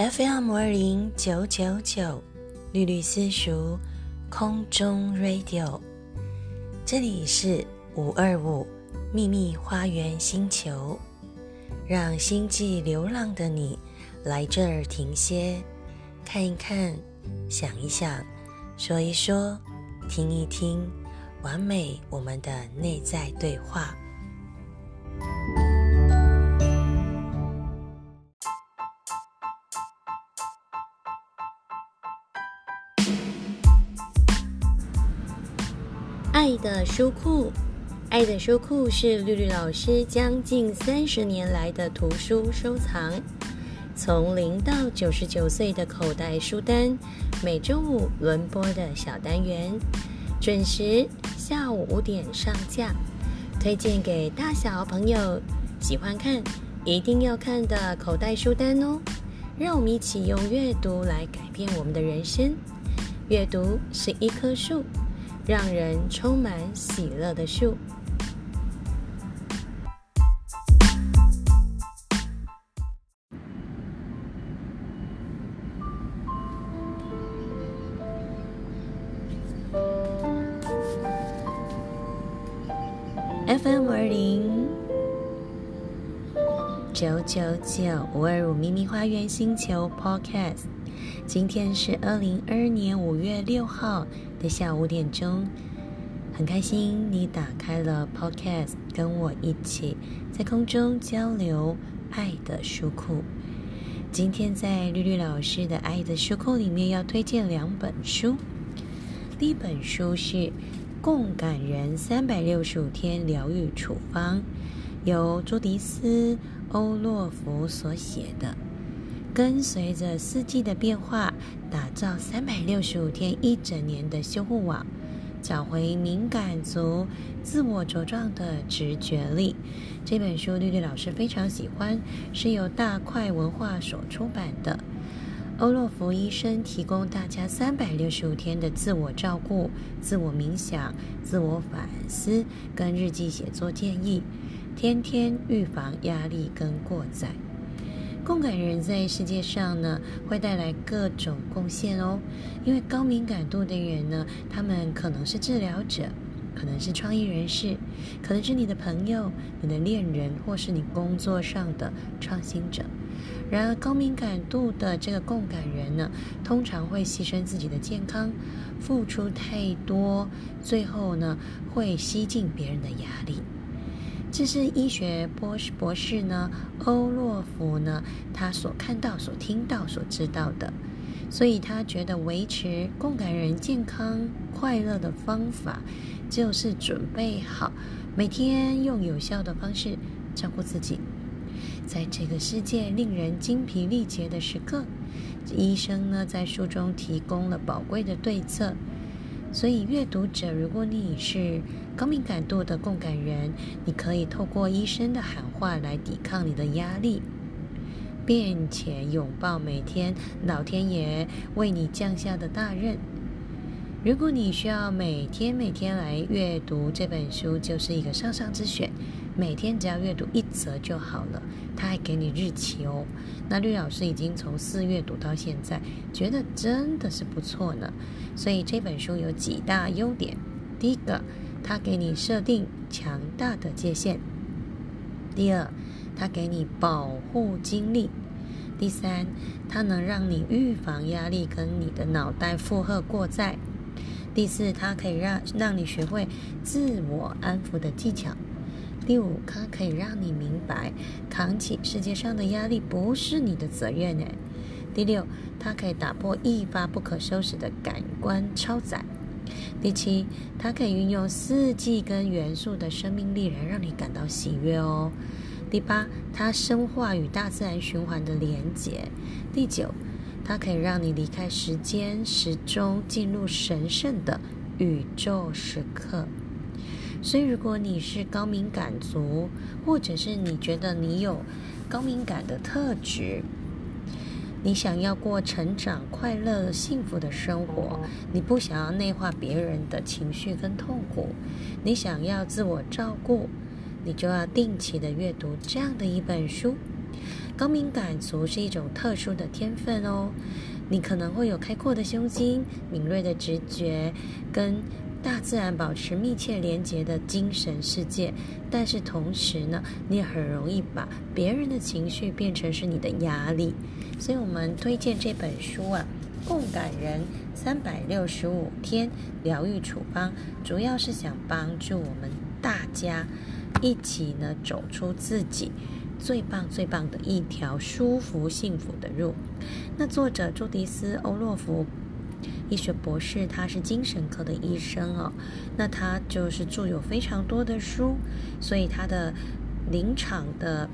FM 二零九九九，绿绿私塾空中 Radio，这里是五二五秘密花园星球，让星际流浪的你来这儿停歇，看一看，想一想，说一说，听一听，完美我们的内在对话。爱的书库，爱的书库是绿绿老师将近三十年来的图书收藏。从零到九十九岁的口袋书单，每周五轮播的小单元，准时下午五点上架，推荐给大小朋友喜欢看、一定要看的口袋书单哦。让我们一起用阅读来改变我们的人生。阅读是一棵树。让人充满喜乐的树。FM 五二零九九九五二五秘密花园星球 Podcast，今天是二零二二年五月六号。的下午五点钟，很开心你打开了 Podcast，跟我一起在空中交流爱的书库。今天在绿绿老师的爱的书库里面要推荐两本书。第一本书是《共感人三百六十五天疗愈处方》，由朱迪斯·欧洛夫所写的。跟随着四季的变化，打造三百六十五天一整年的修护网，找回敏感族自我茁壮的直觉力。这本书绿绿老师非常喜欢，是由大块文化所出版的。欧洛夫医生提供大家三百六十五天的自我照顾、自我冥想、自我反思跟日记写作建议，天天预防压力跟过载。共感人在世界上呢，会带来各种贡献哦。因为高敏感度的人呢，他们可能是治疗者，可能是创意人士，可能是你的朋友、你的恋人，或是你工作上的创新者。然而，高敏感度的这个共感人呢，通常会牺牲自己的健康，付出太多，最后呢，会吸进别人的压力。这是医学博士博士呢，欧洛夫呢，他所看到、所听到、所知道的，所以他觉得维持共感人健康快乐的方法，就是准备好每天用有效的方式照顾自己。在这个世界令人精疲力竭的时刻，医生呢在书中提供了宝贵的对策。所以，阅读者，如果你是高敏感度的共感人，你可以透过医生的喊话来抵抗你的压力，并且拥抱每天老天爷为你降下的大任。如果你需要每天每天来阅读这本书，就是一个上上之选。每天只要阅读一则就好了，他还给你日期哦。那绿老师已经从四月读到现在，觉得真的是不错呢。所以这本书有几大优点：第一个，它给你设定强大的界限；第二，它给你保护精力；第三，它能让你预防压力跟你的脑袋负荷过载；第四，它可以让让你学会自我安抚的技巧。第五，它可以让你明白，扛起世界上的压力不是你的责任诶。第六，它可以打破一发不可收拾的感官超载。第七，它可以运用四季跟元素的生命力来让你感到喜悦哦。第八，它深化与大自然循环的连结。第九，它可以让你离开时间时钟，进入神圣的宇宙时刻。所以，如果你是高敏感族，或者是你觉得你有高敏感的特质，你想要过成长、快乐、幸福的生活，你不想要内化别人的情绪跟痛苦，你想要自我照顾，你就要定期的阅读这样的一本书，高敏感族是一种特殊的天分哦，你可能会有开阔的胸襟、敏锐的直觉，跟大自然保持密切连结的精神世界。但是同时呢，你也很容易把别人的情绪变成是你的压力。所以我们推荐这本书啊，《共感人三百六十五天疗愈处方》，主要是想帮助我们大家一起呢走出自己。最棒最棒的一条舒服幸福的路。那作者朱迪斯·欧洛夫，医学博士，他是精神科的医生哦。那他就是著有非常多的书，所以他的临场的，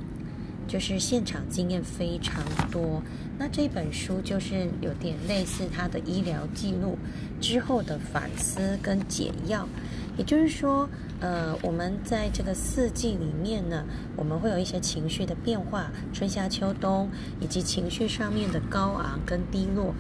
就是现场经验非常多。那这本书就是有点类似他的医疗记录之后的反思跟解药，也就是说。呃，我们在这个四季里面呢，我们会有一些情绪的变化，春夏秋冬，以及情绪上面的高昂跟低落。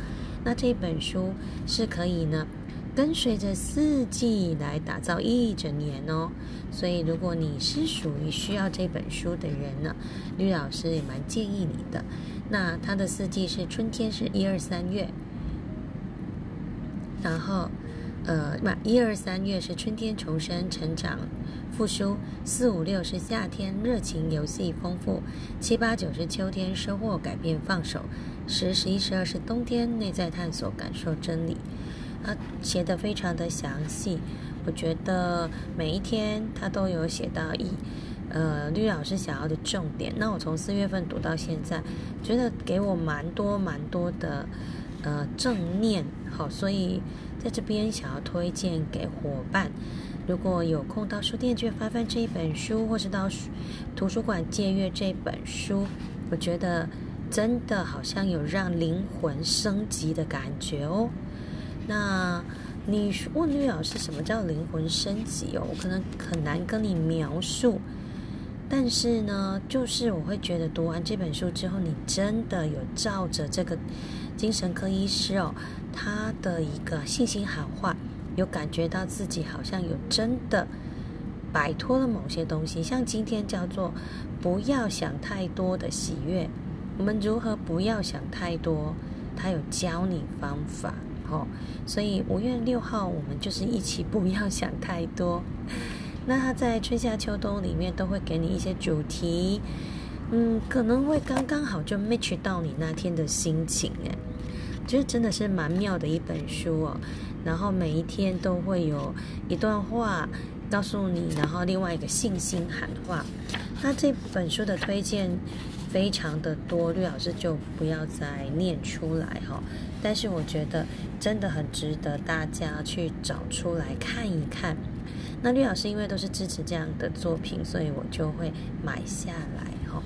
那这本书是可以呢，跟随着四季来打造一整年哦。所以，如果你是属于需要这本书的人呢，吕老师也蛮建议你的。那它的四季是春天是一二三月，然后。呃，那一二三月是春天重生、成长、复苏；四五六是夏天热情、游戏丰富；七八九是秋天收获、改变、放手；十十一十二是冬天内在探索、感受真理。啊，写的非常的详细，我觉得每一天他都有写到一呃绿老师想要的重点。那我从四月份读到现在，觉得给我蛮多蛮多的呃正念。好，所以。在这边想要推荐给伙伴，如果有空到书店去翻翻这一本书，或是到图书馆借阅这本书，我觉得真的好像有让灵魂升级的感觉哦。那你问绿老师什么叫灵魂升级哦？我可能很难跟你描述，但是呢，就是我会觉得读完这本书之后，你真的有照着这个精神科医师哦。他的一个信心喊话，有感觉到自己好像有真的摆脱了某些东西，像今天叫做“不要想太多的喜悦”。我们如何不要想太多？他有教你方法，哦。所以五月六号我们就是一起不要想太多。那他在春夏秋冬里面都会给你一些主题，嗯，可能会刚刚好就 match 到你那天的心情，诶。觉得真的是蛮妙的一本书哦，然后每一天都会有一段话告诉你，然后另外一个信心喊话。那这本书的推荐非常的多，绿老师就不要再念出来哈。但是我觉得真的很值得大家去找出来看一看。那绿老师因为都是支持这样的作品，所以我就会买下来哈。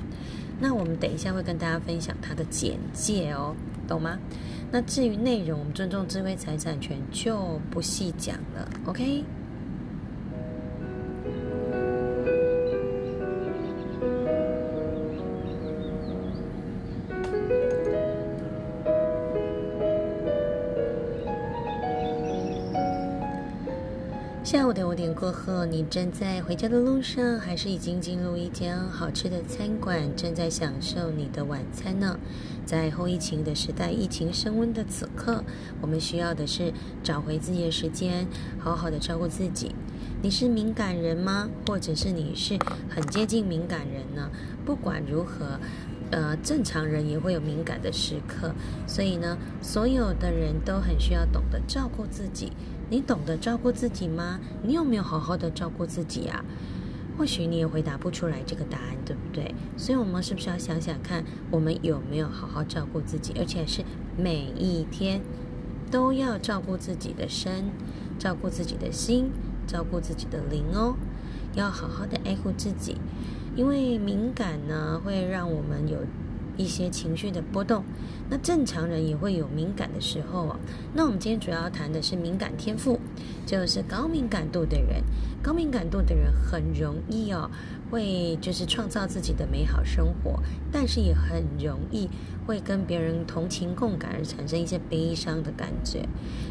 那我们等一下会跟大家分享它的简介哦，懂吗？那至于内容，我们尊重智慧财产权，就不细讲了。OK。午的五点过后，你正在回家的路上，还是已经进入一间好吃的餐馆，正在享受你的晚餐呢？在后疫情的时代，疫情升温的此刻，我们需要的是找回自己的时间，好好的照顾自己。你是敏感人吗？或者是你是很接近敏感人呢？不管如何。呃，正常人也会有敏感的时刻，所以呢，所有的人都很需要懂得照顾自己。你懂得照顾自己吗？你有没有好好的照顾自己啊？或许你也回答不出来这个答案，对不对？所以，我们是不是要想想看，我们有没有好好照顾自己？而且是每一天都要照顾自己的身，照顾自己的心，照顾自己的灵哦，要好好的爱护自己。因为敏感呢，会让我们有一些情绪的波动。那正常人也会有敏感的时候哦。那我们今天主要谈的是敏感天赋，就是高敏感度的人。高敏感度的人很容易哦，会就是创造自己的美好生活，但是也很容易会跟别人同情共感而产生一些悲伤的感觉。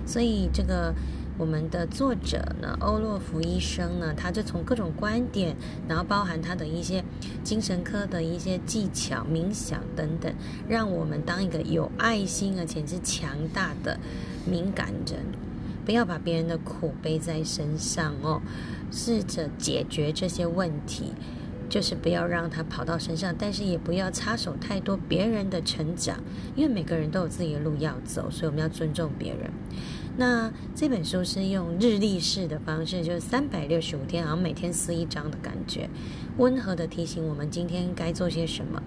所以这个我们的作者呢，欧洛夫医生呢，他就从各种观点，然后包含他的一些精神科的一些技巧、冥想等等，让我们当一个有爱心而且是强大的敏感人，不要把别人的苦背在身上哦，试着解决这些问题。就是不要让他跑到身上，但是也不要插手太多别人的成长，因为每个人都有自己的路要走，所以我们要尊重别人。那这本书是用日历式的方式，就是三百六十五天，好像每天撕一张的感觉，温和的提醒我们今天该做些什么，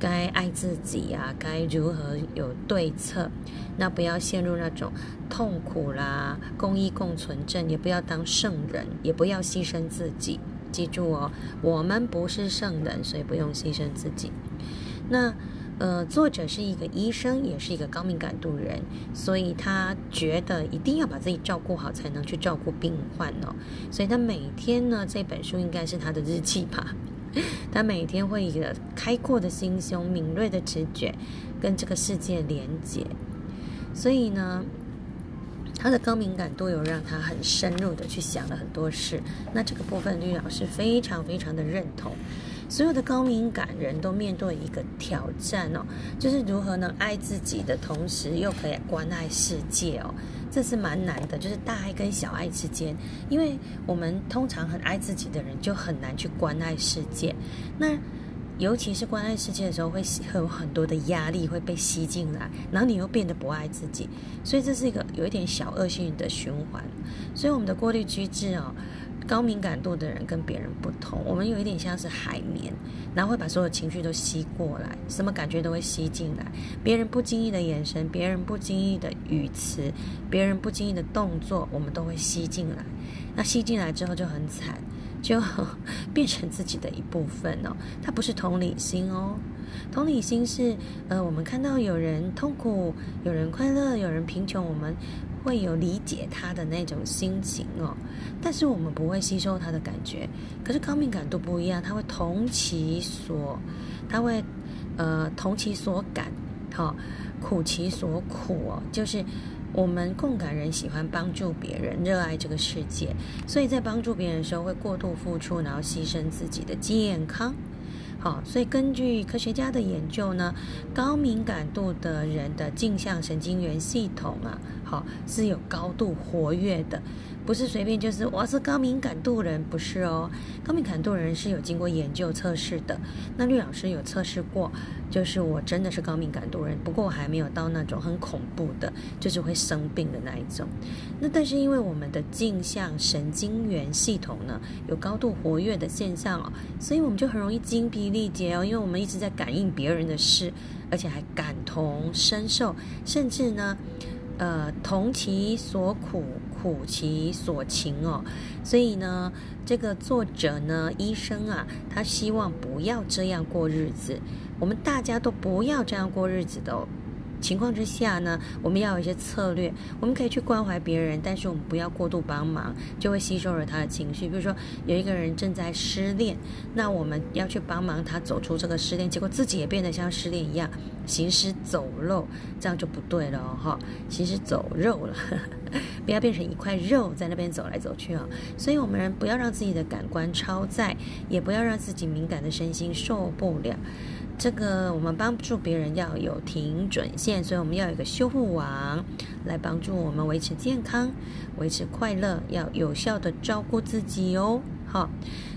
该爱自己呀，该如何有对策。那不要陷入那种痛苦啦，公益共存症，也不要当圣人，也不要牺牲自己。记住哦，我们不是圣人，所以不用牺牲自己。那呃，作者是一个医生，也是一个高敏感度人，所以他觉得一定要把自己照顾好，才能去照顾病患哦。所以他每天呢，这本书应该是他的日记吧。他每天会一个开阔的心胸、敏锐的直觉，跟这个世界连接。所以呢。他的高敏感度有让他很深入的去想了很多事，那这个部分绿老师非常非常的认同。所有的高敏感人都面对一个挑战哦，就是如何能爱自己的同时又可以关爱世界哦，这是蛮难的，就是大爱跟小爱之间，因为我们通常很爱自己的人就很难去关爱世界，那。尤其是关爱世界的时候，会会有很多的压力会被吸进来，然后你又变得不爱自己，所以这是一个有一点小恶性的循环。所以我们的过滤机制哦，高敏感度的人跟别人不同，我们有一点像是海绵，然后会把所有情绪都吸过来，什么感觉都会吸进来。别人不经意的眼神，别人不经意的语词，别人不经意的动作，我们都会吸进来。那吸进来之后就很惨。就 变成自己的一部分哦，它不是同理心哦，同理心是呃，我们看到有人痛苦，有人快乐，有人贫穷，我们会有理解他的那种心情哦，但是我们不会吸收他的感觉。可是高敏感度不一样，他会同其所，他会呃同其所感，好苦其所苦哦，就是。我们共感人喜欢帮助别人，热爱这个世界，所以在帮助别人的时候会过度付出，然后牺牲自己的健康。好，所以根据科学家的研究呢，高敏感度的人的镜像神经元系统啊，是有高度活跃的。不是随便就是我是高敏感度人，不是哦。高敏感度人是有经过研究测试的。那绿老师有测试过，就是我真的是高敏感度人，不过我还没有到那种很恐怖的，就是会生病的那一种。那但是因为我们的镜像神经元系统呢有高度活跃的现象哦，所以我们就很容易精疲力竭哦，因为我们一直在感应别人的事，而且还感同身受，甚至呢。呃，同其所苦，苦其所情哦。所以呢，这个作者呢，医生啊，他希望不要这样过日子。我们大家都不要这样过日子的哦。情况之下呢，我们要有一些策略。我们可以去关怀别人，但是我们不要过度帮忙，就会吸收了他的情绪。比如说，有一个人正在失恋，那我们要去帮忙他走出这个失恋，结果自己也变得像失恋一样行尸走肉，这样就不对了哈，行尸走肉了，不要变成一块肉在那边走来走去啊。所以，我们人不要让自己的感官超载，也不要让自己敏感的身心受不了。这个我们帮助别人要有停准线，所以我们要有一个修护网来帮助我们维持健康、维持快乐，要有效的照顾自己哦。好，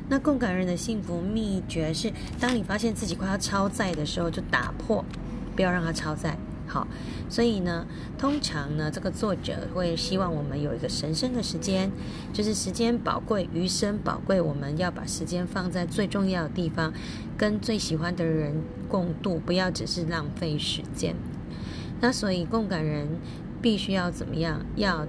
那共感人的幸福秘诀是：当你发现自己快要超载的时候，就打破，不要让它超载。好，所以呢，通常呢，这个作者会希望我们有一个神圣的时间，就是时间宝贵，余生宝贵，我们要把时间放在最重要的地方，跟最喜欢的人共度，不要只是浪费时间。那所以共感人必须要怎么样？要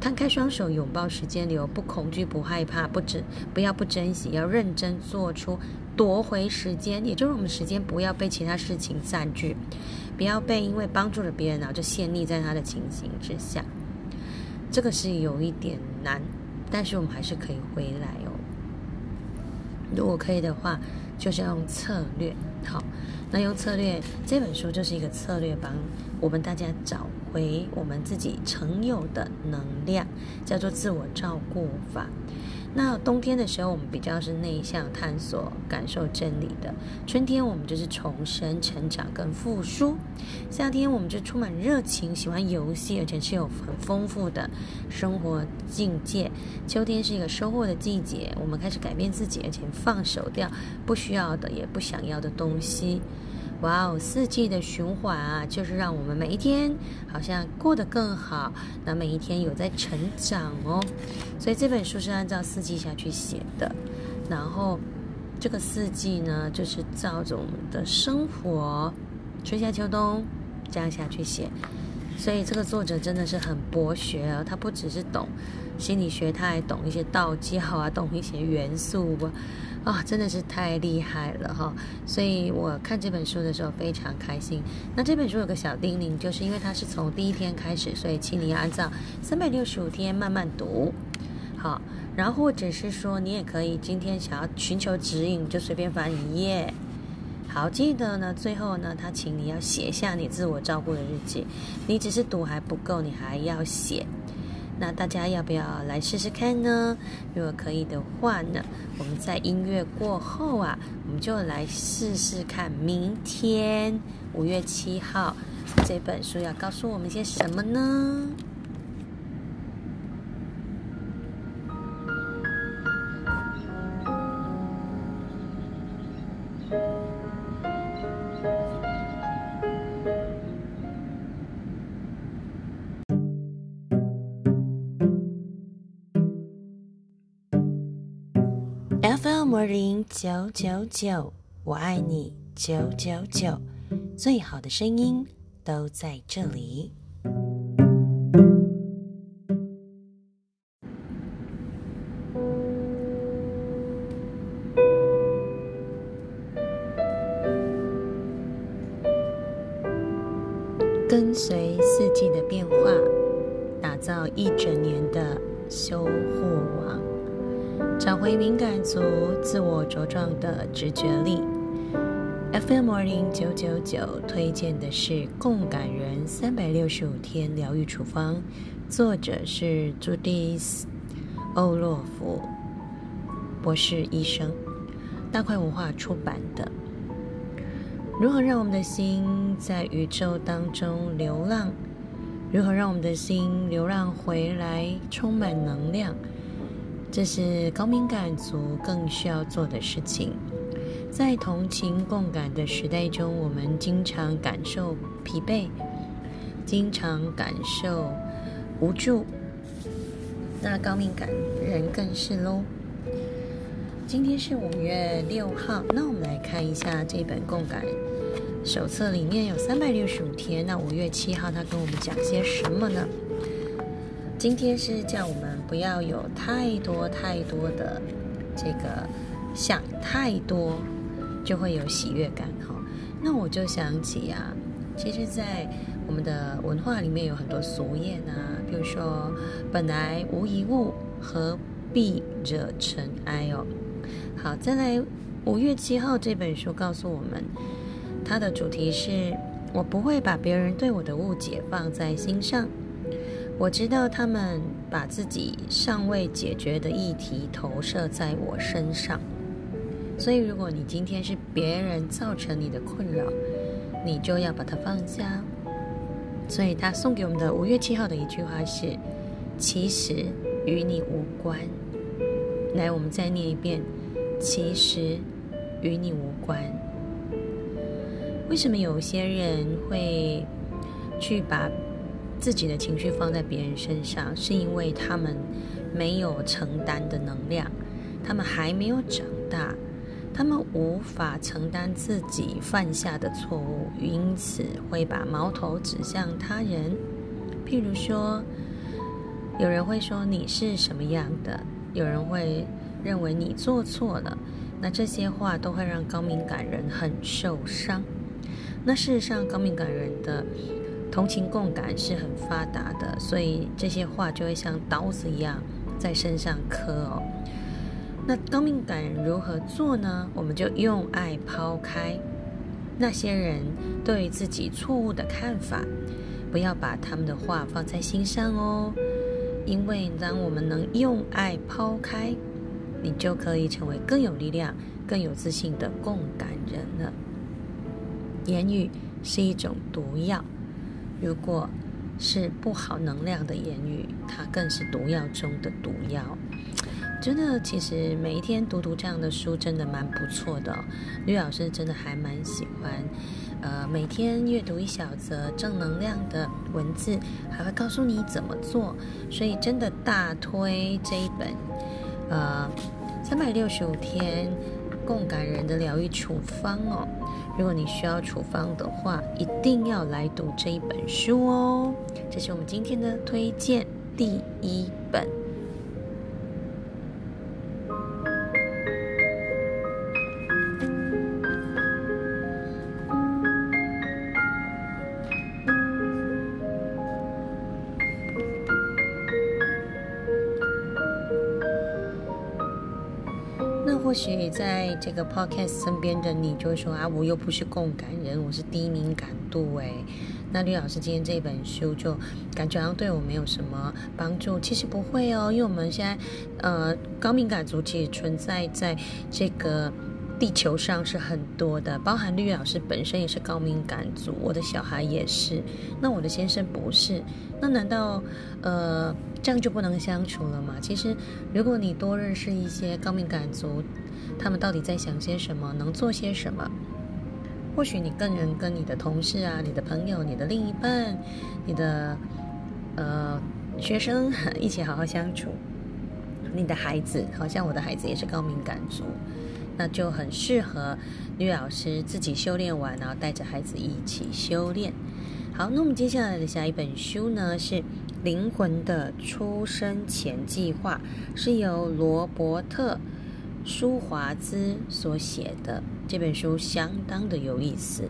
摊开双手，拥抱时间流，不恐惧，不害怕，不珍，不要不珍惜，要认真做出夺回时间，也就是我们时间不要被其他事情占据。不要被因为帮助了别人，然后就陷溺在他的情形之下，这个是有一点难，但是我们还是可以回来哦。如果可以的话，就是要用策略。好，那用策略这本书就是一个策略，帮我们大家找回我们自己曾有的能量，叫做自我照顾法。那冬天的时候，我们比较是内向、探索、感受真理的；春天，我们就是重生、成长跟复苏；夏天，我们就充满热情，喜欢游戏，而且是有很丰富的生活境界；秋天是一个收获的季节，我们开始改变自己，而且放手掉不需要的、也不想要的东西。哇哦，四季的循环啊，就是让我们每一天好像过得更好，那每一天有在成长哦。所以这本书是按照四季下去写的，然后这个四季呢，就是照着我们的生活，春夏秋冬这样下去写。所以这个作者真的是很博学啊，他不只是懂心理学，他还懂一些道教啊，懂一些元素吧。啊，真的是太厉害了哈！所以我看这本书的时候非常开心。那这本书有个小叮咛，就是因为它是从第一天开始，所以请你要按照三百六十五天慢慢读。好，然后或者是说你也可以今天想要寻求指引，就随便翻一页。好，记得呢，最后呢，他请你要写下你自我照顾的日记。你只是读还不够，你还要写。那大家要不要来试试看呢？如果可以的话呢，我们在音乐过后啊，我们就来试试看。明天五月七号，这本书要告诉我们些什么呢？FM 零九九九，我爱你九九九，最好的声音都在这里。直觉力。FM Morning 九九九推荐的是《共感人三百六十五天疗愈处方》，作者是朱迪斯·欧洛夫博士医生，大块文化出版的。如何让我们的心在宇宙当中流浪？如何让我们的心流浪回来，充满能量？这是高敏感族更需要做的事情。在同情共感的时代中，我们经常感受疲惫，经常感受无助。那高敏感人更是喽。今天是五月六号，那我们来看一下这本共感手册，里面有三百六十五天。那五月七号，他跟我们讲些什么呢？今天是叫我们不要有太多太多的这个想太多，就会有喜悦感哈。那我就想起啊，其实，在我们的文化里面有很多俗谚啊，比如说“本来无一物，何必惹尘埃”哦。好，再来五月七号这本书告诉我们，它的主题是我不会把别人对我的误解放在心上。我知道他们把自己尚未解决的议题投射在我身上，所以如果你今天是别人造成你的困扰，你就要把它放下。所以他送给我们的五月七号的一句话是：“其实与你无关。”来，我们再念一遍：“其实与你无关。”为什么有些人会去把？自己的情绪放在别人身上，是因为他们没有承担的能量，他们还没有长大，他们无法承担自己犯下的错误，因此会把矛头指向他人。譬如说，有人会说你是什么样的，有人会认为你做错了，那这些话都会让高敏感人很受伤。那事实上，高敏感人的。同情共感是很发达的，所以这些话就会像刀子一样在身上刻哦。那高敏感人如何做呢？我们就用爱抛开那些人对自己错误的看法，不要把他们的话放在心上哦。因为当我们能用爱抛开，你就可以成为更有力量、更有自信的共感人了。言语是一种毒药，如果是不好能量的言语，它更是毒药中的毒药。真的，其实每一天读读这样的书，真的蛮不错的。吕老师真的还蛮喜欢，呃，每天阅读一小则正能量的文字，还会告诉你怎么做，所以真的大推这一本，呃，三百六十五天共感人的疗愈处方哦。如果你需要处方的话，一定要来读这一本书哦。这是我们今天的推荐第一本。或许在这个 podcast 身边的你就会说啊，我又不是共感人，我是低敏感度诶。那绿老师今天这本书就感觉好像对我没有什么帮助。其实不会哦，因为我们现在呃高敏感族其实存在在这个地球上是很多的，包含绿老师本身也是高敏感族，我的小孩也是，那我的先生不是，那难道呃这样就不能相处了吗？其实如果你多认识一些高敏感族，他们到底在想些什么？能做些什么？或许你更能跟你的同事啊、你的朋友、你的另一半、你的呃学生 一起好好相处。你的孩子，好像我的孩子也是高敏感族，那就很适合女老师自己修炼完，然后带着孩子一起修炼。好，那我们接下来的下一本书呢是《灵魂的出生前计划》，是由罗伯特。舒华兹所写的这本书相当的有意思。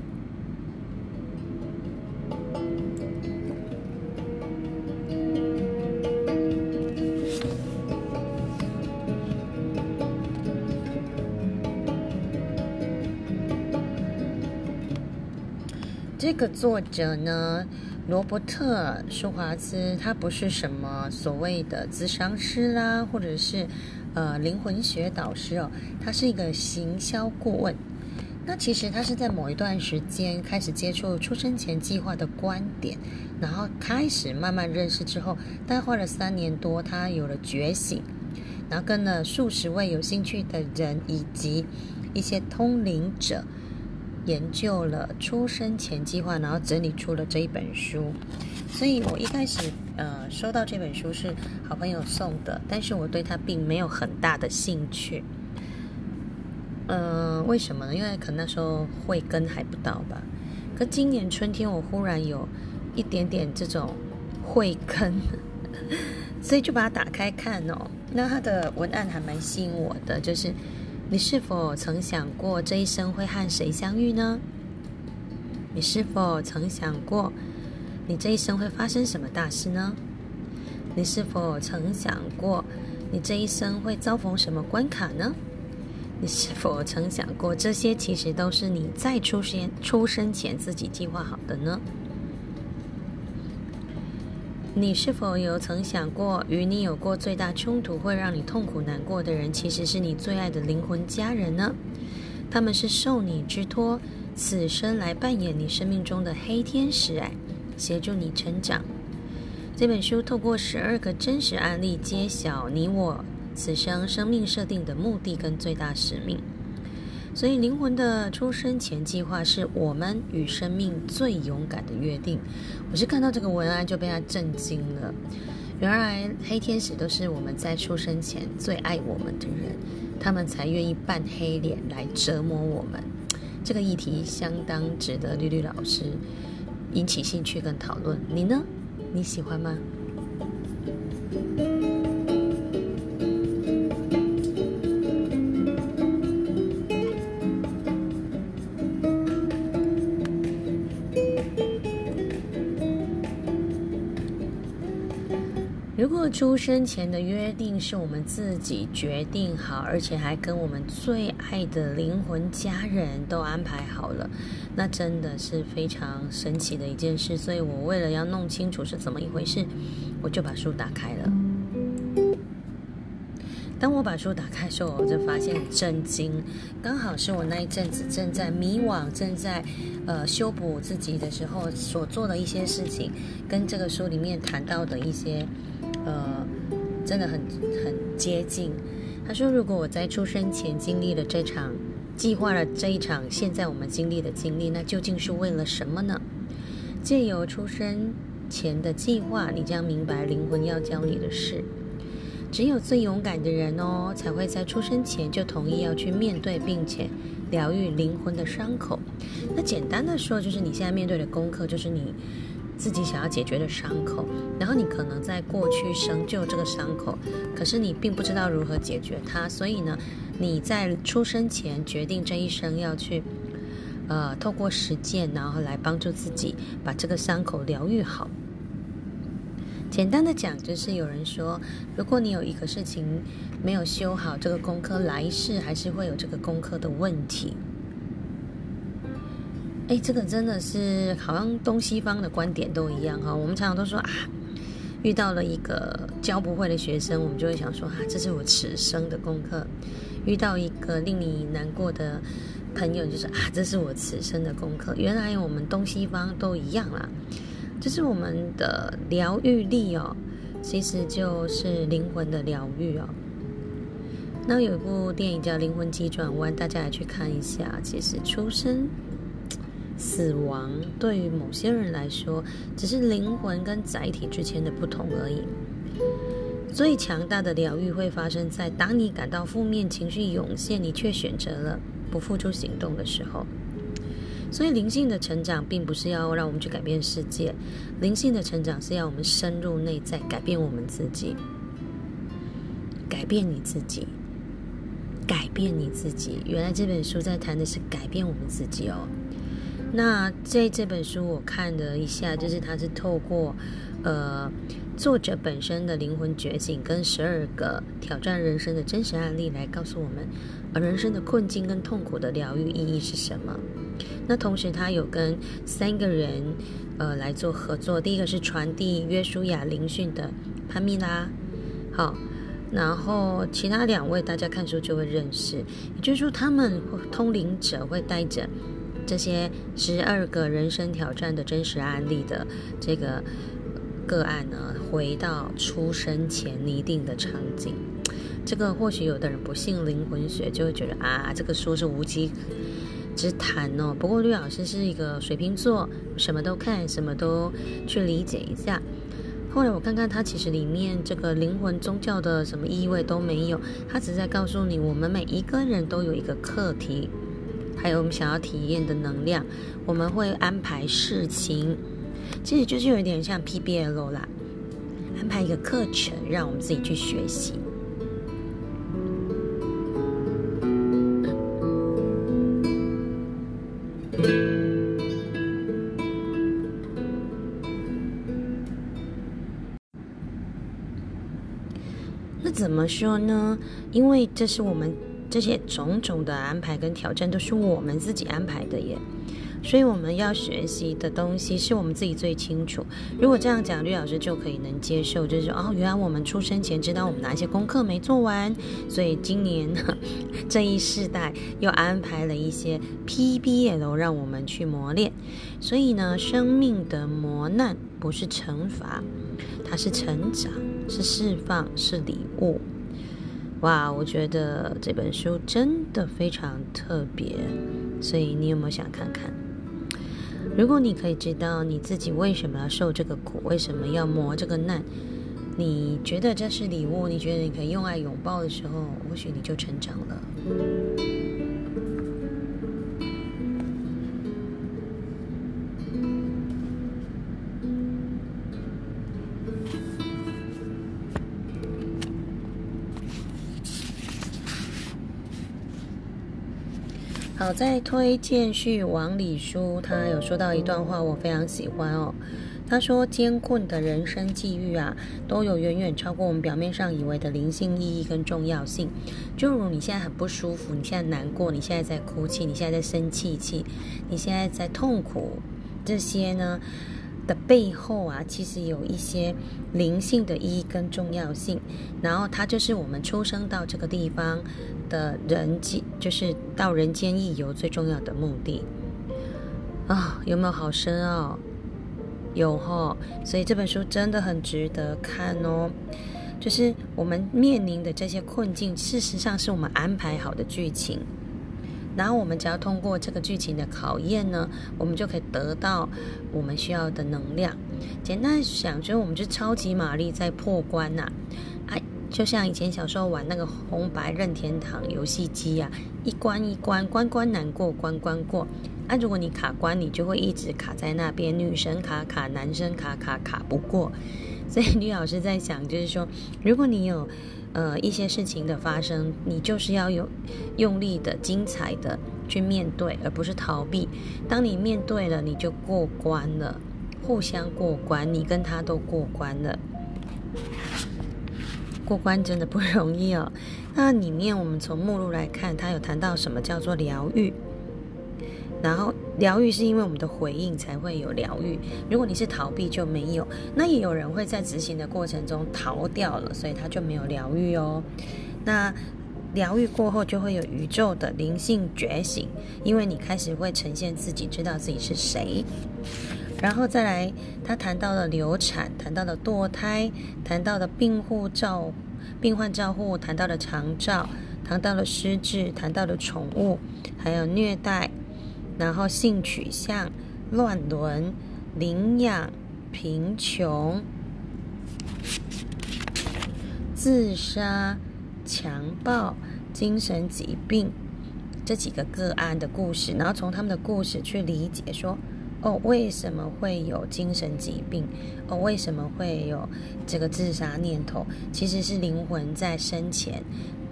这个作者呢，罗伯特舒华兹，他不是什么所谓的咨商师啦，或者是。呃，灵魂学导师哦，他是一个行销顾问。那其实他是在某一段时间开始接触出生前计划的观点，然后开始慢慢认识之后，大概花了三年多，他有了觉醒，然后跟了数十位有兴趣的人以及一些通灵者。研究了出生前计划，然后整理出了这一本书。所以我一开始呃收到这本书是好朋友送的，但是我对它并没有很大的兴趣。嗯，为什么呢？因为可能那时候慧根还不到吧。可今年春天我忽然有一点点这种慧根，所以就把它打开看哦。那它的文案还蛮吸引我的，就是。你是否曾想过这一生会和谁相遇呢？你是否曾想过你这一生会发生什么大事呢？你是否曾想过你这一生会遭逢什么关卡呢？你是否曾想过这些其实都是你在出生出生前自己计划好的呢？你是否有曾想过，与你有过最大冲突、会让你痛苦难过的人，其实是你最爱的灵魂家人呢？他们是受你之托，此生来扮演你生命中的黑天使，哎，协助你成长。这本书透过十二个真实案例，揭晓你我此生生命设定的目的跟最大使命。所以，灵魂的出生前计划是我们与生命最勇敢的约定。我是看到这个文案就被他震惊了。原来黑天使都是我们在出生前最爱我们的人，他们才愿意扮黑脸来折磨我们。这个议题相当值得绿绿老师引起兴趣跟讨论。你呢？你喜欢吗？出生前的约定是我们自己决定好，而且还跟我们最爱的灵魂家人都安排好了，那真的是非常神奇的一件事。所以我为了要弄清楚是怎么一回事，我就把书打开了。当我把书打开的时候，我就发现震惊，刚好是我那一阵子正在迷惘、正在呃修补自己的时候所做的一些事情，跟这个书里面谈到的一些。呃，真的很很接近。他说：“如果我在出生前经历了这场，计划了这一场，现在我们经历的经历，那究竟是为了什么呢？借由出生前的计划，你将明白灵魂要教你的事。只有最勇敢的人哦，才会在出生前就同意要去面对，并且疗愈灵魂的伤口。那简单的说，就是你现在面对的功课，就是你。”自己想要解决的伤口，然后你可能在过去生就这个伤口，可是你并不知道如何解决它，所以呢，你在出生前决定这一生要去，呃，透过实践，然后来帮助自己把这个伤口疗愈好。简单的讲，就是有人说，如果你有一个事情没有修好，这个功课来世还是会有这个功课的问题。哎，这个真的是好像东西方的观点都一样哈。我们常常都说啊，遇到了一个教不会的学生，我们就会想说啊，这是我此生的功课；遇到一个令你难过的朋友，就是啊，这是我此生的功课。原来我们东西方都一样啦，就是我们的疗愈力哦，其实就是灵魂的疗愈哦。那有一部电影叫《灵魂急转弯》，大家来去看一下。其实出生。死亡对于某些人来说，只是灵魂跟载体之间的不同而已。最强大的疗愈会发生在当你感到负面情绪涌现，你却选择了不付出行动的时候。所以，灵性的成长并不是要让我们去改变世界，灵性的成长是要我们深入内在，改变我们自己，改变你自己，改变你自己。原来这本书在谈的是改变我们自己哦。那在这本书我看了一下，就是它是透过，呃，作者本身的灵魂觉醒跟十二个挑战人生的真实案例来告诉我们，而人生的困境跟痛苦的疗愈意义是什么。那同时他有跟三个人，呃，来做合作。第一个是传递约书亚灵讯的潘蜜拉，好，然后其他两位大家看书就会认识，也就是说他们通灵者会带着。这些十二个人生挑战的真实案例的这个个案呢，回到出生前拟定的场景。这个或许有的人不信灵魂学，就会觉得啊，这个书是无稽之谈哦。不过绿老师是一个水瓶座，什么都看，什么都去理解一下。后来我看看，它其实里面这个灵魂宗教的什么意味都没有，它只是在告诉你，我们每一个人都有一个课题。还有我们想要体验的能量，我们会安排事情，其实就是有点像 PBL 啦，安排一个课程，让我们自己去学习。那怎么说呢？因为这是我们。这些种种的安排跟挑战都是我们自己安排的耶，所以我们要学习的东西是我们自己最清楚。如果这样讲，绿老师就可以能接受，就是，哦，原来我们出生前知道我们哪些功课没做完，所以今年这一世代又安排了一些 PBL 让我们去磨练。所以呢，生命的磨难不是惩罚，它是成长，是释放，是礼物。哇，我觉得这本书真的非常特别，所以你有没有想看看？如果你可以知道你自己为什么要受这个苦，为什么要磨这个难，你觉得这是礼物？你觉得你可以用爱拥抱的时候，或许你就成长了。好，在推荐序王里书，他有说到一段话，我非常喜欢哦。他说，艰困的人生际遇啊，都有远远超过我们表面上以为的灵性意义跟重要性。就如你现在很不舒服，你现在难过，你现在在哭泣，你现在在生气气，你现在在痛苦，这些呢的背后啊，其实有一些灵性的意义跟重要性。然后，它就是我们出生到这个地方的人间，就是到人间一游最重要的目的。啊，有没有好深哦？有哈，所以这本书真的很值得看哦。就是我们面临的这些困境，事实上是我们安排好的剧情。然后我们只要通过这个剧情的考验呢，我们就可以得到我们需要的能量。简单想，就是我们就超级玛丽在破关呐。哎，就像以前小时候玩那个红白任天堂游戏机啊，一关一关，关关难过关关过。那如果你卡关，你就会一直卡在那边，女神卡卡，男生卡卡卡不过。所以吕老师在想，就是说，如果你有呃一些事情的发生，你就是要有用力的、精彩的去面对，而不是逃避。当你面对了，你就过关了，互相过关，你跟他都过关了。过关真的不容易哦。那里面我们从目录来看，他有谈到什么叫做疗愈。然后疗愈是因为我们的回应才会有疗愈。如果你是逃避就没有。那也有人会在执行的过程中逃掉了，所以他就没有疗愈哦。那疗愈过后就会有宇宙的灵性觉醒，因为你开始会呈现自己，知道自己是谁。然后再来，他谈到了流产，谈到了堕胎，谈到了病护照、病患照护，谈到了长照，谈到了失智，谈到了宠物，还有虐待。然后性取向、乱伦、领养、贫穷、自杀、强暴、精神疾病这几个个案的故事，然后从他们的故事去理解说：哦，为什么会有精神疾病？哦，为什么会有这个自杀念头？其实是灵魂在生前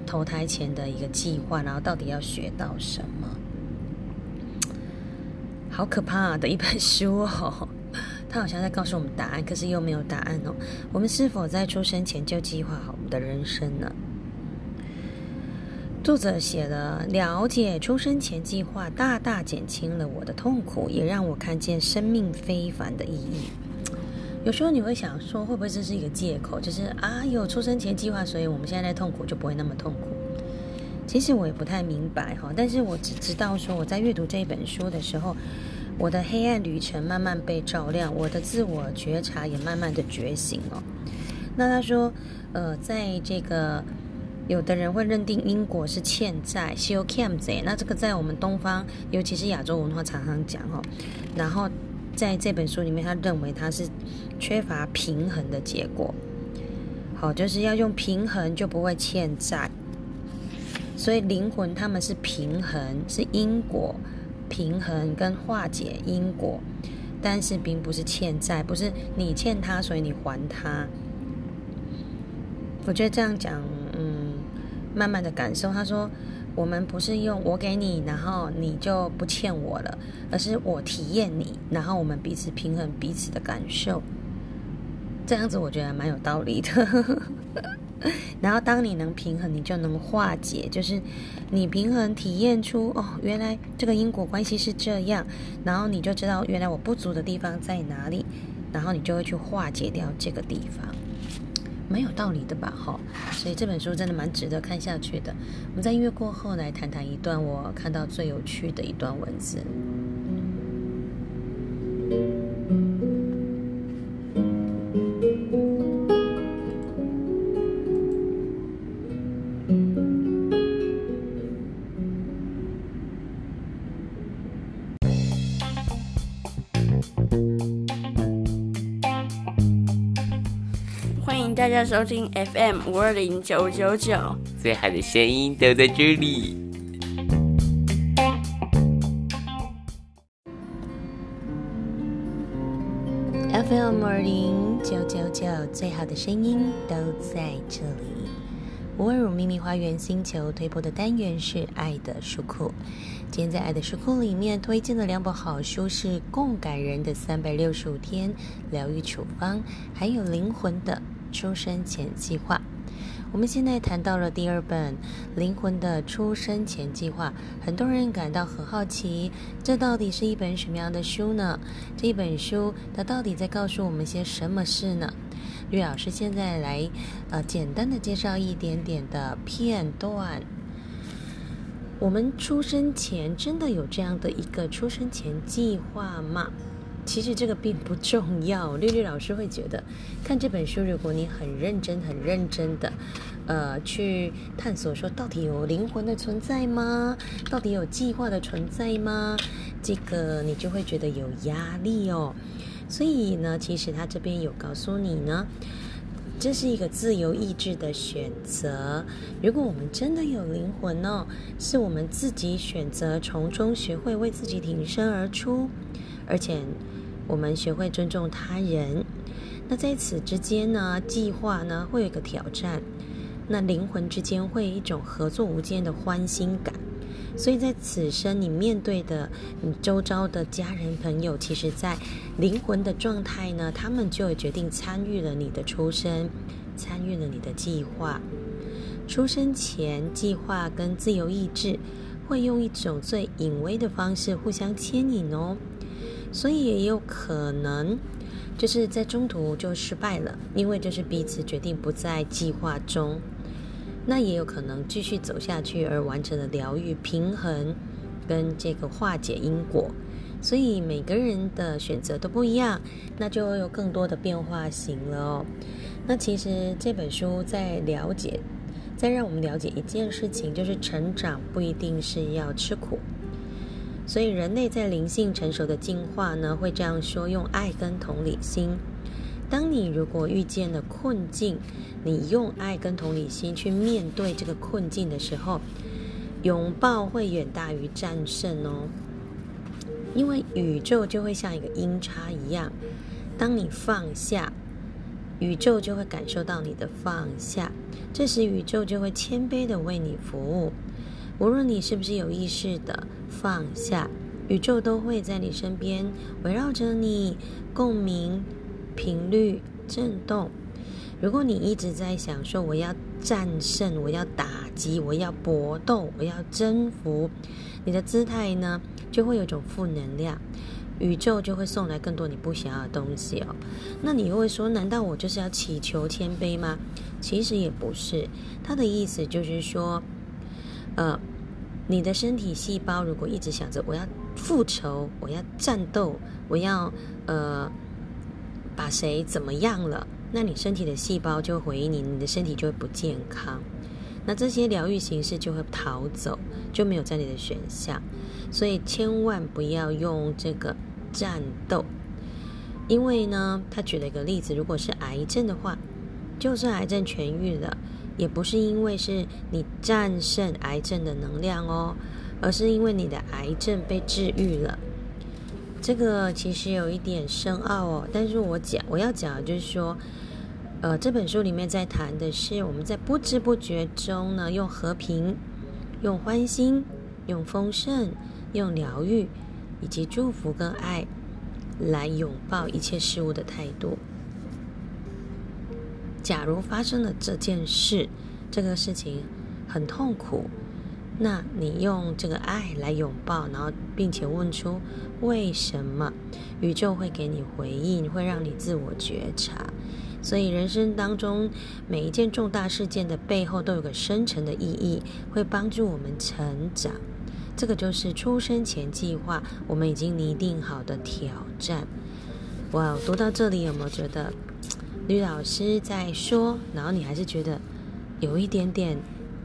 投胎前的一个计划，然后到底要学到什么？好可怕的一本书哦！他好像在告诉我们答案，可是又没有答案哦。我们是否在出生前就计划好我们的人生呢？作者写了，了解出生前计划，大大减轻了我的痛苦，也让我看见生命非凡的意义。有时候你会想说，会不会这是一个借口？就是啊，有出生前计划，所以我们现在在痛苦就不会那么痛苦。其实我也不太明白哈，但是我只知道说，我在阅读这一本书的时候，我的黑暗旅程慢慢被照亮，我的自我觉察也慢慢的觉醒哦。那他说，呃，在这个有的人会认定因果是欠债，是有欠债，那这个在我们东方，尤其是亚洲文化常常讲哦。然后在这本书里面，他认为他是缺乏平衡的结果。好，就是要用平衡，就不会欠债。所以灵魂他们是平衡，是因果平衡跟化解因果，但是并不是欠债，不是你欠他，所以你还他。我觉得这样讲，嗯，慢慢的感受。他说，我们不是用我给你，然后你就不欠我了，而是我体验你，然后我们彼此平衡彼此的感受。这样子我觉得蛮有道理的。然后，当你能平衡，你就能化解。就是你平衡体验出哦，原来这个因果关系是这样，然后你就知道原来我不足的地方在哪里，然后你就会去化解掉这个地方，蛮有道理的吧？哈，所以这本书真的蛮值得看下去的。我们在音乐过后来谈谈一段我看到最有趣的一段文字。家收听 FM 五二零九九九，最好的声音都在这里。FM 五二零九九九，最好的声音都在这里。五二五秘密花园星球推播的单元是《爱的书库》。今天在《爱的书库》里面推荐的两本好书是《共感人的三百六十五天疗愈处方》，还有《灵魂的出生前计划》。我们现在谈到了第二本《灵魂的出生前计划》，很多人感到很好奇，这到底是一本什么样的书呢？这一本书它到底在告诉我们些什么事呢？吕老师现在来，呃，简单的介绍一点点的片段。我们出生前真的有这样的一个出生前计划吗？其实这个并不重要。绿绿老师会觉得，看这本书，如果你很认真、很认真的，呃，去探索说，到底有灵魂的存在吗？到底有计划的存在吗？这个你就会觉得有压力哦。所以呢，其实他这边有告诉你呢，这是一个自由意志的选择。如果我们真的有灵魂呢，是我们自己选择从中学会为自己挺身而出，而且我们学会尊重他人。那在此之间呢，计划呢会有一个挑战，那灵魂之间会有一种合作无间的欢欣感。所以在此生，你面对的你周遭的家人朋友，其实，在灵魂的状态呢，他们就决定参与了你的出生，参与了你的计划。出生前计划跟自由意志会用一种最隐微的方式互相牵引哦，所以也有可能就是在中途就失败了，因为这是彼此决定不在计划中。那也有可能继续走下去，而完成了疗愈、平衡跟这个化解因果。所以每个人的选择都不一样，那就有更多的变化型了哦。那其实这本书在了解，在让我们了解一件事情，就是成长不一定是要吃苦。所以人类在灵性成熟的进化呢，会这样说：用爱跟同理心。当你如果遇见了困境，你用爱跟同理心去面对这个困境的时候，拥抱会远大于战胜哦。因为宇宙就会像一个音叉一样，当你放下，宇宙就会感受到你的放下，这时宇宙就会谦卑的为你服务。无论你是不是有意识的放下，宇宙都会在你身边围绕着你，共鸣。频率震动。如果你一直在想说我要战胜，我要打击，我要搏斗，我要征服，你的姿态呢就会有种负能量，宇宙就会送来更多你不想要的东西哦。那你又会说，难道我就是要祈求谦卑吗？其实也不是，他的意思就是说，呃，你的身体细胞如果一直想着我要复仇，我要战斗，我要呃。把谁怎么样了？那你身体的细胞就会回应你，你的身体就会不健康。那这些疗愈形式就会逃走，就没有在你的选项。所以千万不要用这个战斗，因为呢，他举了一个例子，如果是癌症的话，就算癌症痊愈了，也不是因为是你战胜癌症的能量哦，而是因为你的癌症被治愈了。这个其实有一点深奥哦，但是我讲我要讲的就是说，呃，这本书里面在谈的是我们在不知不觉中呢，用和平、用欢心、用丰盛、用疗愈以及祝福跟爱来拥抱一切事物的态度。假如发生了这件事，这个事情很痛苦。那你用这个爱来拥抱，然后并且问出为什么，宇宙会给你回应，会让你自我觉察。所以人生当中每一件重大事件的背后都有个深层的意义，会帮助我们成长。这个就是出生前计划，我们已经拟定好的挑战。哇，读到这里有没有觉得吕老师在说，然后你还是觉得有一点点？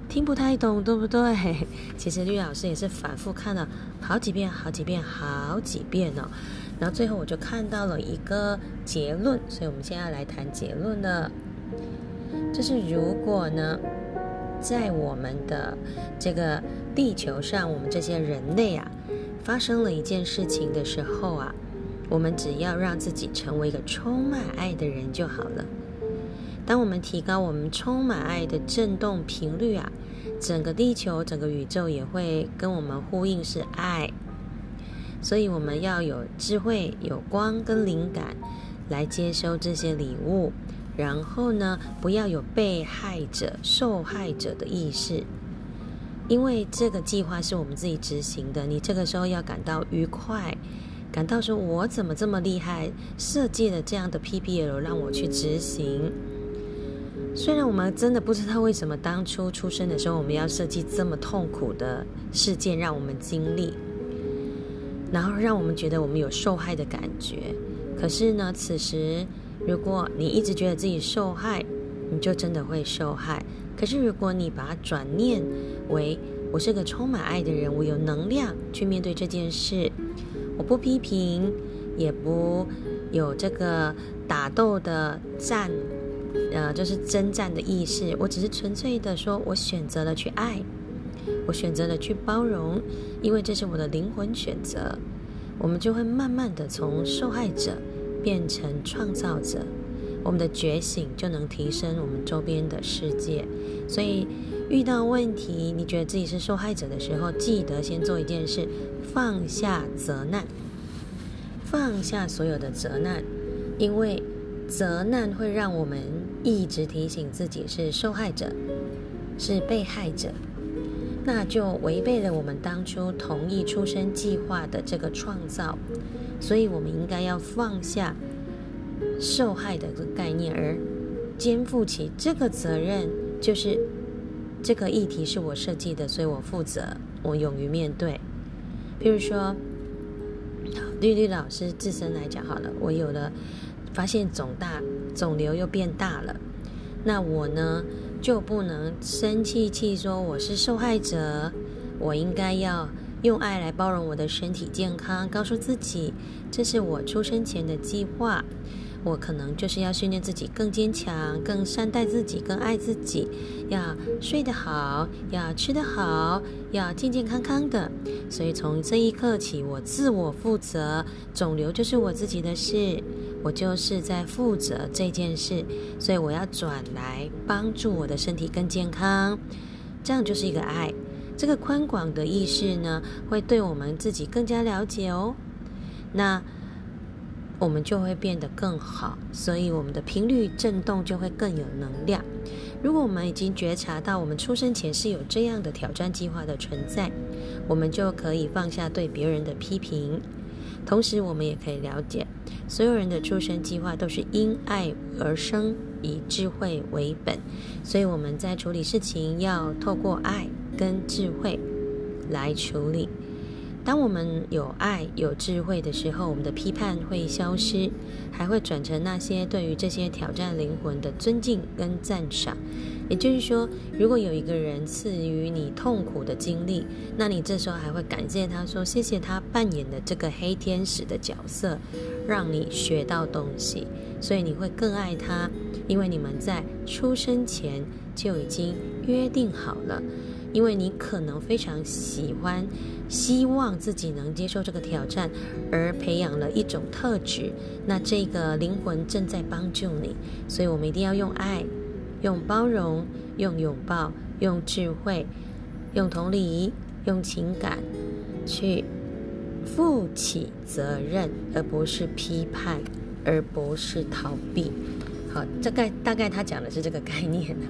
听不太懂，对不对？其实绿老师也是反复看了好几遍、好几遍、好几遍哦。然后最后我就看到了一个结论，所以我们现在要来谈结论了。就是如果呢，在我们的这个地球上，我们这些人类啊，发生了一件事情的时候啊，我们只要让自己成为一个充满爱的人就好了。当我们提高我们充满爱的振动频率啊，整个地球、整个宇宙也会跟我们呼应，是爱。所以我们要有智慧、有光跟灵感来接收这些礼物，然后呢，不要有被害者、受害者的意识。因为这个计划是我们自己执行的，你这个时候要感到愉快，感到说我怎么这么厉害，设计了这样的 PPL 让我去执行。虽然我们真的不知道为什么当初出生的时候我们要设计这么痛苦的事件让我们经历，然后让我们觉得我们有受害的感觉。可是呢，此时如果你一直觉得自己受害，你就真的会受害。可是，如果你把它转念为我是个充满爱的人，我有能量去面对这件事，我不批评，也不有这个打斗的战，呃，就是征战的意识。我只是纯粹的说，我选择了去爱，我选择了去包容，因为这是我的灵魂选择。我们就会慢慢的从受害者变成创造者。我们的觉醒就能提升我们周边的世界，所以遇到问题，你觉得自己是受害者的时候，记得先做一件事：放下责难，放下所有的责难，因为责难会让我们一直提醒自己是受害者，是被害者，那就违背了我们当初同意出生计划的这个创造，所以我们应该要放下。受害的概念，而肩负起这个责任，就是这个议题是我设计的，所以我负责，我勇于面对。譬如说，绿绿老师自身来讲好了，我有了发现肿大，肿瘤又变大了，那我呢就不能生气气说我是受害者，我应该要用爱来包容我的身体健康，告诉自己这是我出生前的计划。我可能就是要训练自己更坚强、更善待自己、更爱自己，要睡得好，要吃得好，要健健康康的。所以从这一刻起，我自我负责，肿瘤就是我自己的事，我就是在负责这件事。所以我要转来帮助我的身体更健康，这样就是一个爱。这个宽广的意识呢，会对我们自己更加了解哦。那。我们就会变得更好，所以我们的频率振动就会更有能量。如果我们已经觉察到我们出生前是有这样的挑战计划的存在，我们就可以放下对别人的批评。同时，我们也可以了解，所有人的出生计划都是因爱而生，以智慧为本。所以我们在处理事情要透过爱跟智慧来处理。当我们有爱、有智慧的时候，我们的批判会消失，还会转成那些对于这些挑战灵魂的尊敬跟赞赏。也就是说，如果有一个人赐予你痛苦的经历，那你这时候还会感谢他说：“谢谢他扮演的这个黑天使的角色，让你学到东西。”所以你会更爱他，因为你们在出生前就已经约定好了。因为你可能非常喜欢，希望自己能接受这个挑战，而培养了一种特质。那这个灵魂正在帮助你，所以我们一定要用爱、用包容、用拥抱、用智慧、用同理、用情感，去负起责任，而不是批判，而不是逃避。好，这概大概他讲的是这个概念啊，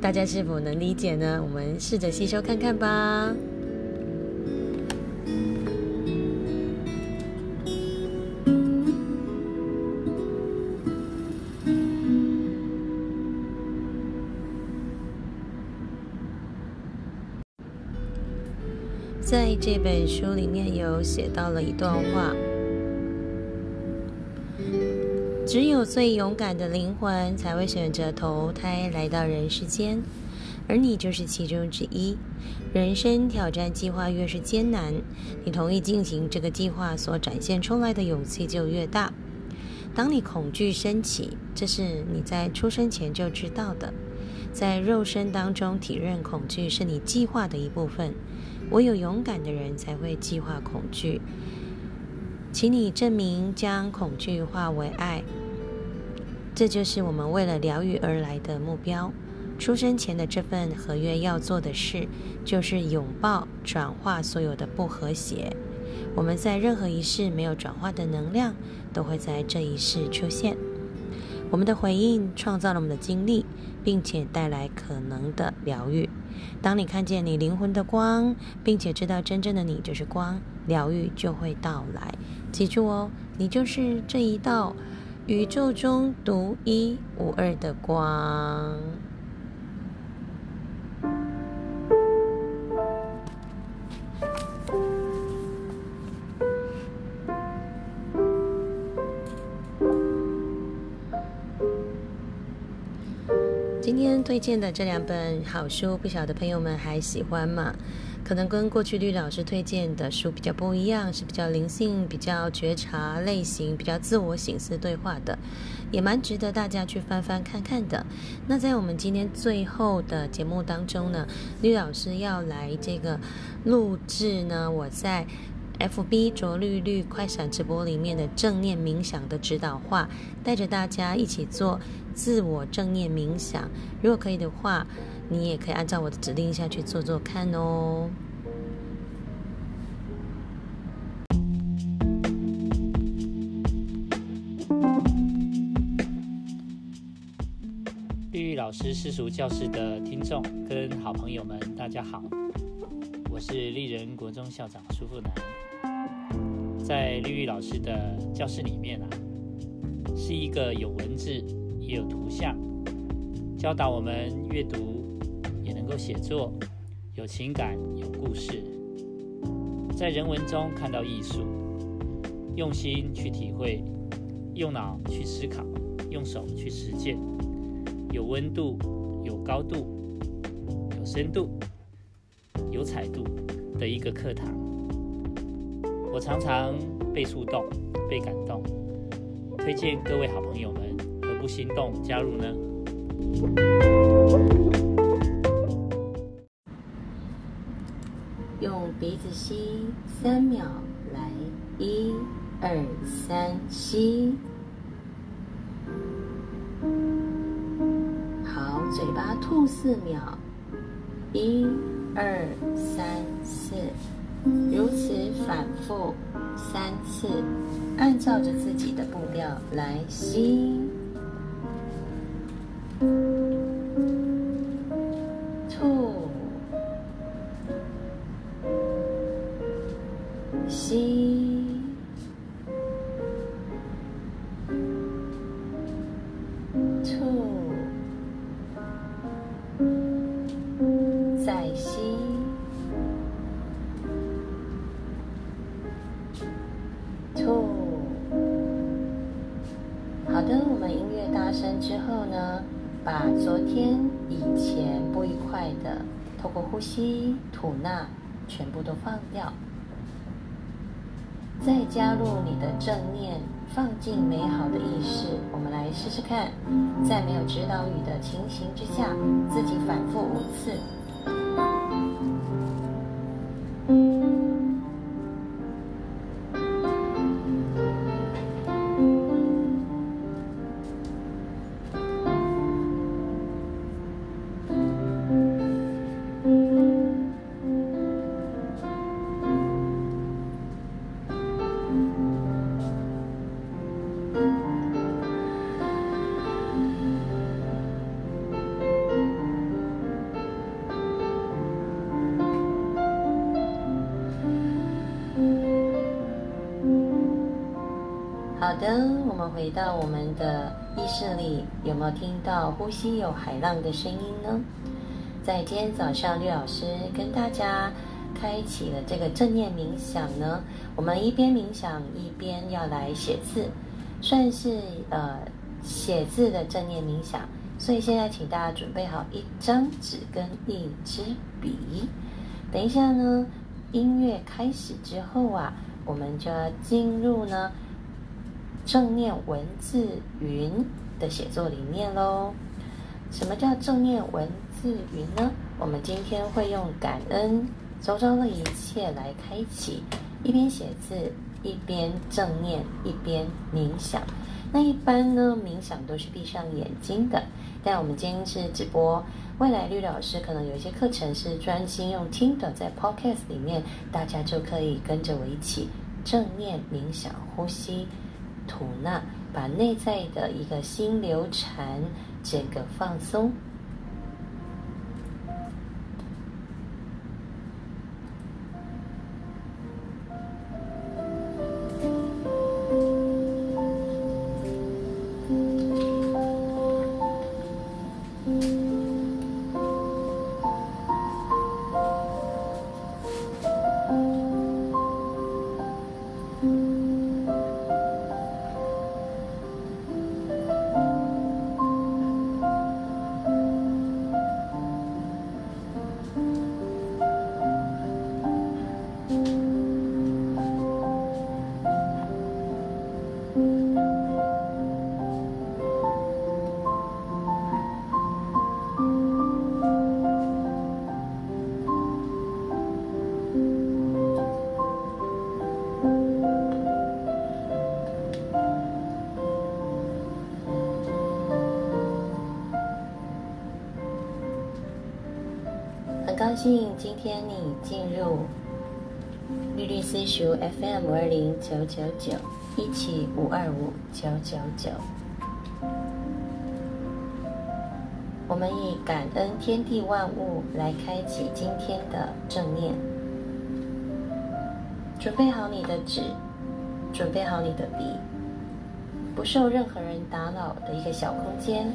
大家是否能理解呢？我们试着吸收看看吧。这本书里面有写到了一段话。只有最勇敢的灵魂才会选择投胎来到人世间，而你就是其中之一。人生挑战计划越是艰难，你同意进行这个计划所展现出来的勇气就越大。当你恐惧升起，这是你在出生前就知道的。在肉身当中体认恐惧是你计划的一部分。唯有勇敢的人才会计划恐惧。请你证明将恐惧化为爱。这就是我们为了疗愈而来的目标。出生前的这份合约要做的事，就是拥抱、转化所有的不和谐。我们在任何一世没有转化的能量，都会在这一世出现。我们的回应创造了我们的经历，并且带来可能的疗愈。当你看见你灵魂的光，并且知道真正的你就是光，疗愈就会到来。记住哦，你就是这一道宇宙中独一无二的光。今天推荐的这两本好书，不晓得朋友们还喜欢吗？可能跟过去绿老师推荐的书比较不一样，是比较灵性、比较觉察类型、比较自我醒思对话的，也蛮值得大家去翻翻看看的。那在我们今天最后的节目当中呢，绿老师要来这个录制呢，我在。FB 卓绿绿快闪直播里面的正念冥想的指导话，带着大家一起做自我正念冥想。如果可以的话，你也可以按照我的指令下去做做看哦。绿绿老师私塾教室的听众跟好朋友们，大家好，我是丽人国中校长舒富南。在绿绿老师的教室里面啊，是一个有文字也有图像，教导我们阅读也能够写作，有情感有故事，在人文中看到艺术，用心去体会，用脑去思考，用手去实践，有温度有高度有深度有彩度的一个课堂。我常常被触动、被感动，推荐各位好朋友们，何不心动加入呢？用鼻子吸三秒，来，一、二、三，吸。好，嘴巴吐四秒，一、二、三、四。如此反复三次，按照着自己的步调来吸、都放掉，再加入你的正念，放进美好的意识。我们来试试看，在没有指导语的情形之下，自己反复五次。的，我们回到我们的意识里，有没有听到呼吸有海浪的声音呢？在今天早上，绿老师跟大家开启了这个正念冥想呢。我们一边冥想一边要来写字，算是呃写字的正念冥想。所以现在请大家准备好一张纸跟一支笔。等一下呢，音乐开始之后啊，我们就要进入呢。正念文字云的写作理念喽。什么叫正念文字云呢？我们今天会用感恩周遭的一切来开启一边写字，一边正念，一边冥想。那一般呢，冥想都是闭上眼睛的。但我们今天是直播，未来绿老师可能有一些课程是专心用听的，在 Podcast 里面，大家就可以跟着我一起正念冥想、呼吸、吐纳，把内在的一个心流禅整个放松。兴今天你进入绿绿私塾 FM 五二零九九九一七五二五九九九。我们以感恩天地万物来开启今天的正念。准备好你的纸，准备好你的笔，不受任何人打扰的一个小空间。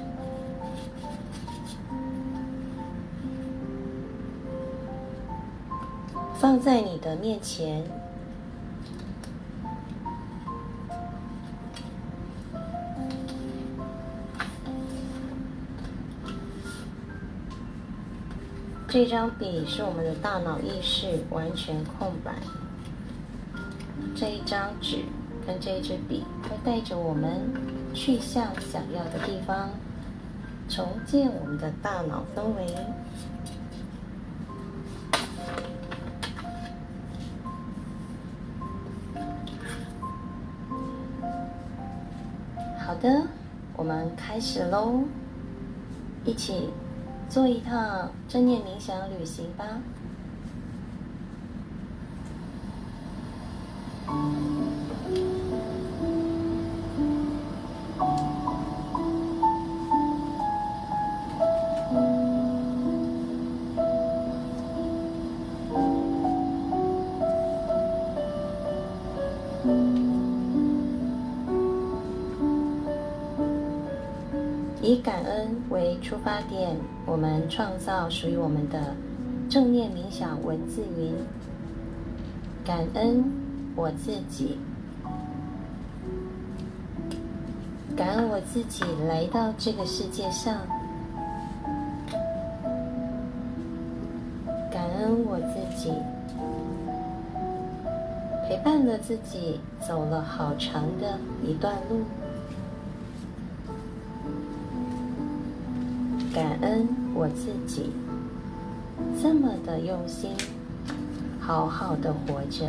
放在你的面前，这张笔是我们的大脑意识完全空白。这一张纸跟这一支笔会带着我们去向想要的地方，重建我们的大脑氛围。开始喽！一起做一趟正念冥想旅行吧。以感恩为出发点，我们创造属于我们的正念冥想文字云。感恩我自己，感恩我自己来到这个世界上，感恩我自己陪伴了自己走了好长的一段路。感恩我自己这么的用心，好好的活着。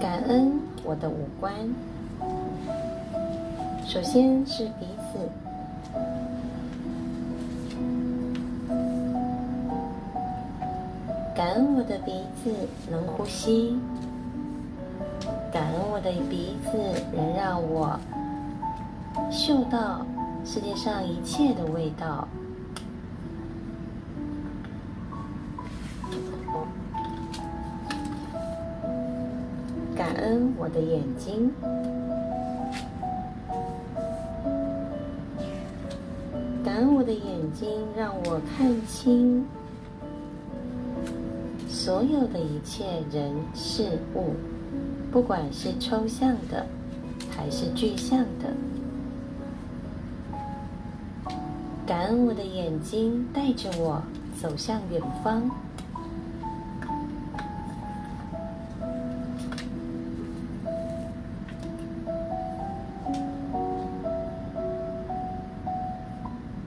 感恩我的五官，首先是鼻子，感恩我的鼻子能呼吸，感恩我的鼻子能让我。嗅到世界上一切的味道，感恩我的眼睛，感恩我的眼睛让我看清所有的一切人事物，不管是抽象的还是具象的。感恩我的眼睛带着我走向远方。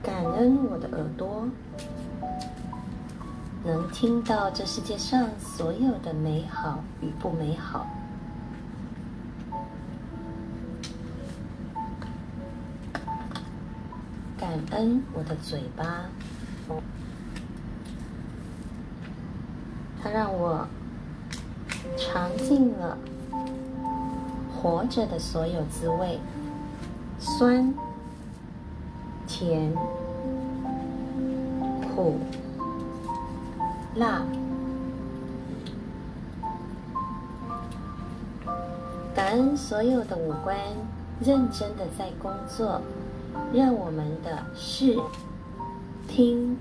感恩我的耳朵，能听到这世界上所有的美好与不美好。恩我的嘴巴，它让我尝尽了活着的所有滋味，酸、甜、苦、辣。感恩所有的五官认真的在工作。让我们的视、听、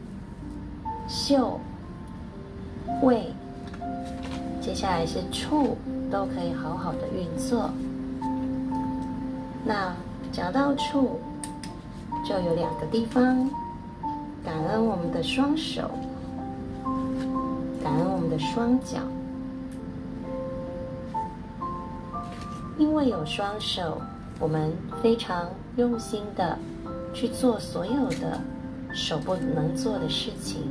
嗅、味，接下来是触，都可以好好的运作。那讲到触，就有两个地方，感恩我们的双手，感恩我们的双脚，因为有双手，我们非常用心的。去做所有的手不能做的事情，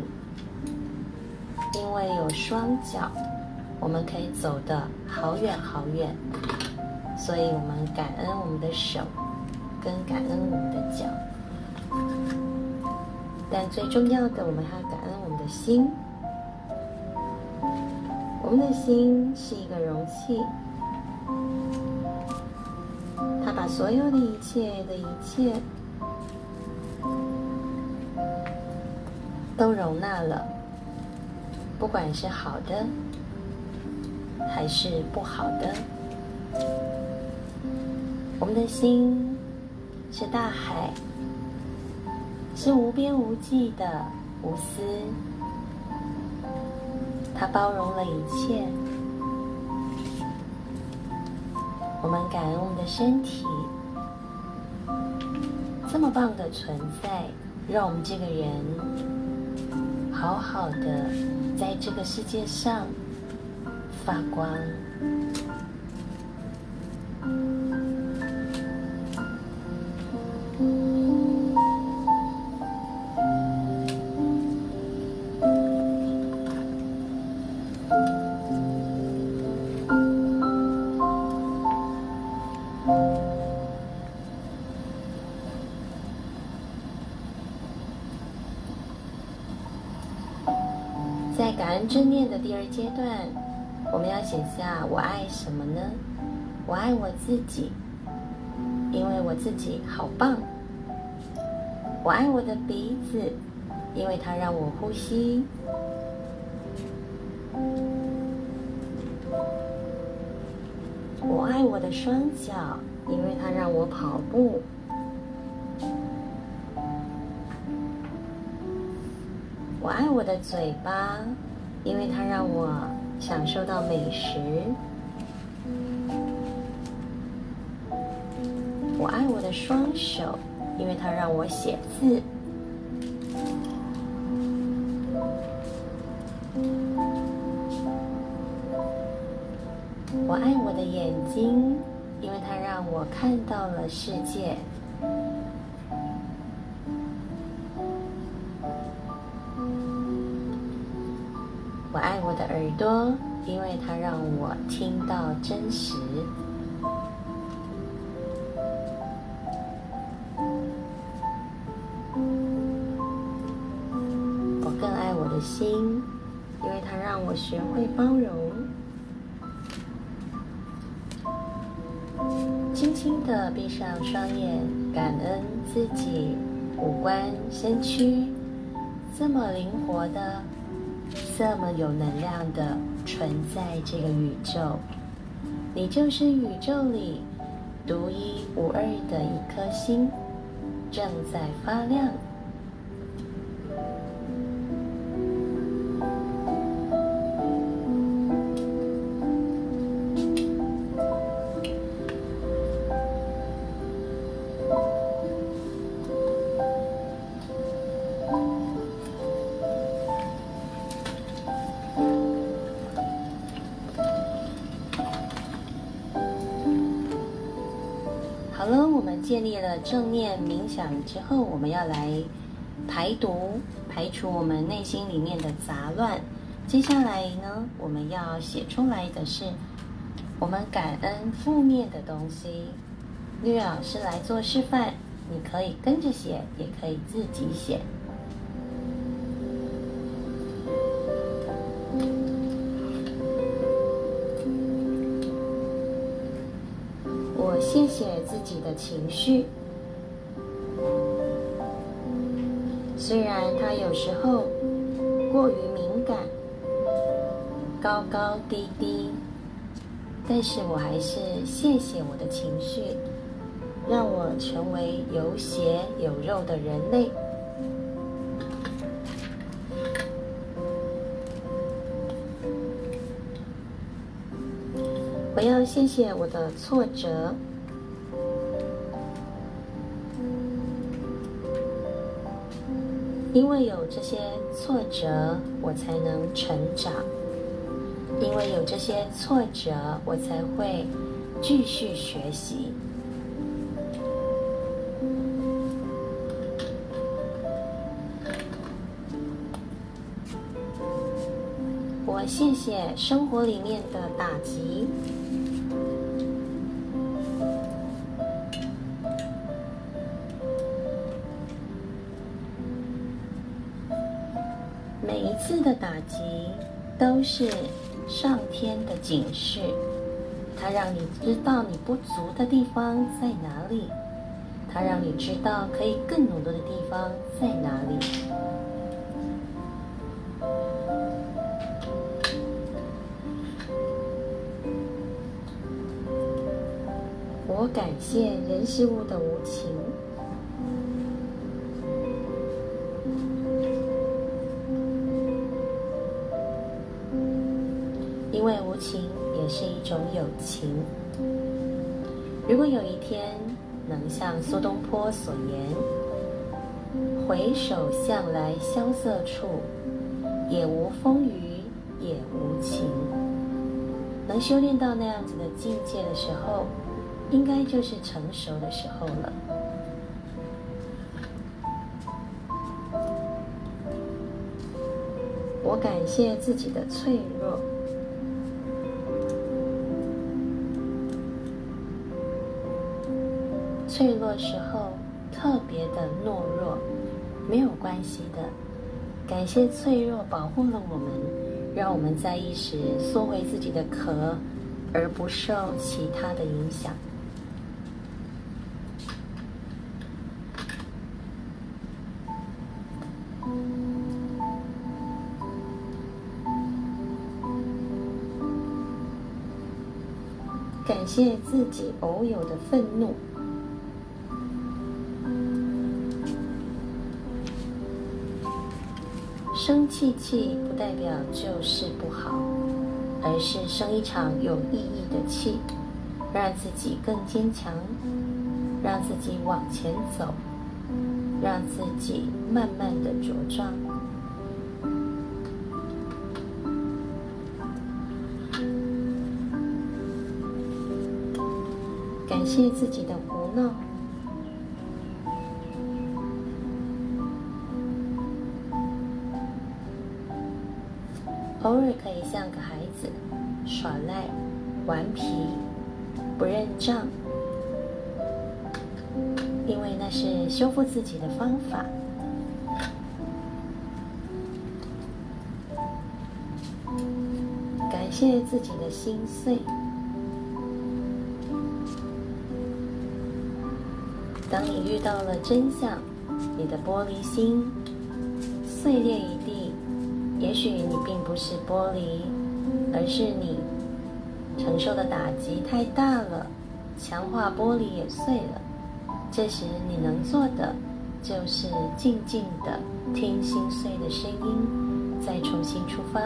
因为有双脚，我们可以走得好远好远，所以我们感恩我们的手，跟感恩我们的脚。但最重要的，我们还要感恩我们的心。我们的心是一个容器，它把所有的一切的一切。容纳了，不管是好的还是不好的。我们的心是大海，是无边无际的无私，它包容了一切。我们感恩我们的身体，这么棒的存在，让我们这个人。好好的，在这个世界上发光。的第二阶段，我们要写下我爱什么呢？我爱我自己，因为我自己好棒。我爱我的鼻子，因为它让我呼吸。我爱我的双脚，因为它让我跑步。我爱我的嘴巴。因为它让我享受到美食，我爱我的双手，因为它让我写字，我爱我的眼睛，因为它让我看到了世界。多，因为它让我听到真实。我更爱我的心，因为它让我学会包容。轻轻的闭上双眼，感恩自己五官身躯这么灵活的。这么有能量的存在这个宇宙，你就是宇宙里独一无二的一颗星，正在发亮。正念冥想之后，我们要来排毒、排除我们内心里面的杂乱。接下来呢，我们要写出来的是我们感恩负面的东西。绿老师来做示范，你可以跟着写，也可以自己写。我谢谢自己的情绪。有时候过于敏感，高高低低，但是我还是谢谢我的情绪，让我成为有血有肉的人类。我要谢谢我的挫折。因为有这些挫折，我才能成长；因为有这些挫折，我才会继续学习。我谢谢生活里面的打击。的打击都是上天的警示，它让你知道你不足的地方在哪里，它让你知道可以更努力的地方在哪里。我感谢人事物的无情。能像苏东坡所言：“回首向来萧瑟处，也无风雨也无晴。”能修炼到那样子的境界的时候，应该就是成熟的时候了。我感谢自己的脆弱。脆弱时候特别的懦弱，没有关系的。感谢脆弱保护了我们，让我们在意时缩回自己的壳，而不受其他的影响。感谢自己偶有的愤怒。生气气不代表就是不好，而是生一场有意义的气，让自己更坚强，让自己往前走，让自己慢慢的茁壮。感谢自己的胡闹。偶尔可以像个孩子，耍赖、顽皮、不认账，因为那是修复自己的方法。感谢自己的心碎。当你遇到了真相，你的玻璃心碎裂一。也许你并不是玻璃，而是你承受的打击太大了，强化玻璃也碎了。这时你能做的就是静静的听心碎的声音，再重新出发。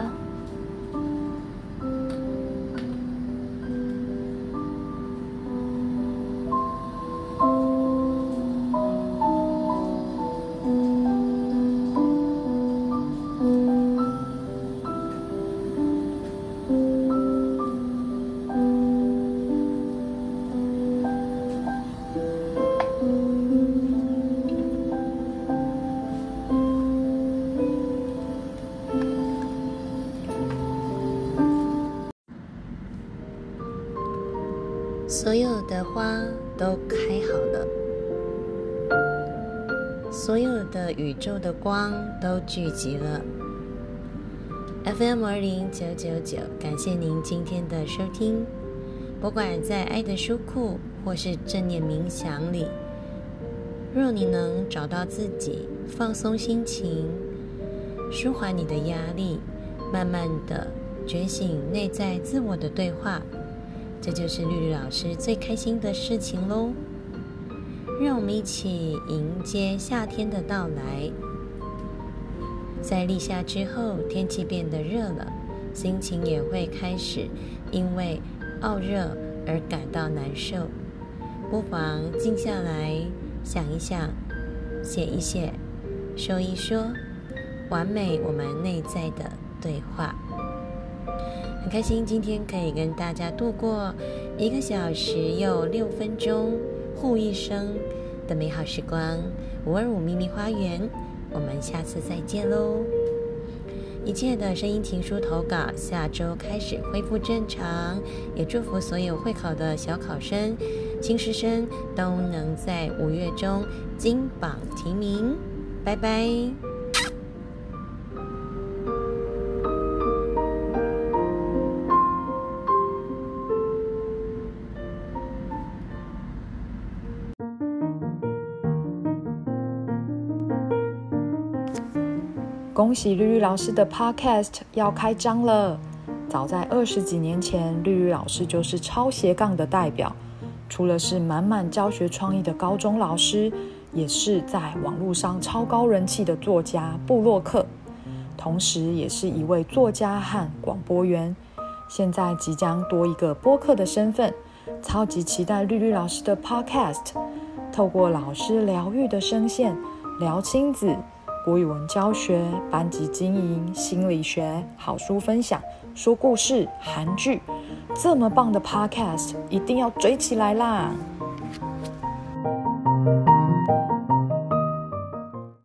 光都聚集了。FM 二零九九九，感谢您今天的收听。不管在爱的书库或是正念冥想里，若你能找到自己，放松心情，舒缓你的压力，慢慢的觉醒内在自我的对话。这就是绿绿老师最开心的事情喽！让我们一起迎接夏天的到来。在立夏之后，天气变得热了，心情也会开始因为傲热而感到难受。不妨静下来，想一想，写一写，说一说，完美我们内在的对话。很开心今天可以跟大家度过一个小时又六分钟护一生的美好时光。五二五秘密花园，我们下次再见喽！一切的声音情书投稿下周开始恢复正常，也祝福所有会考的小考生、新师生都能在五月中金榜题名。拜拜。恭喜绿绿老师的 Podcast 要开张了！早在二十几年前，绿绿老师就是超斜杠的代表。除了是满满教学创意的高中老师，也是在网络上超高人气的作家布洛克，同时也是一位作家和广播员。现在即将多一个播客的身份，超级期待绿绿老师的 Podcast，透过老师疗愈的声线聊亲子。国语文教学、班级经营、心理学、好书分享、说故事、韩剧，这么棒的 Podcast 一定要追起来啦！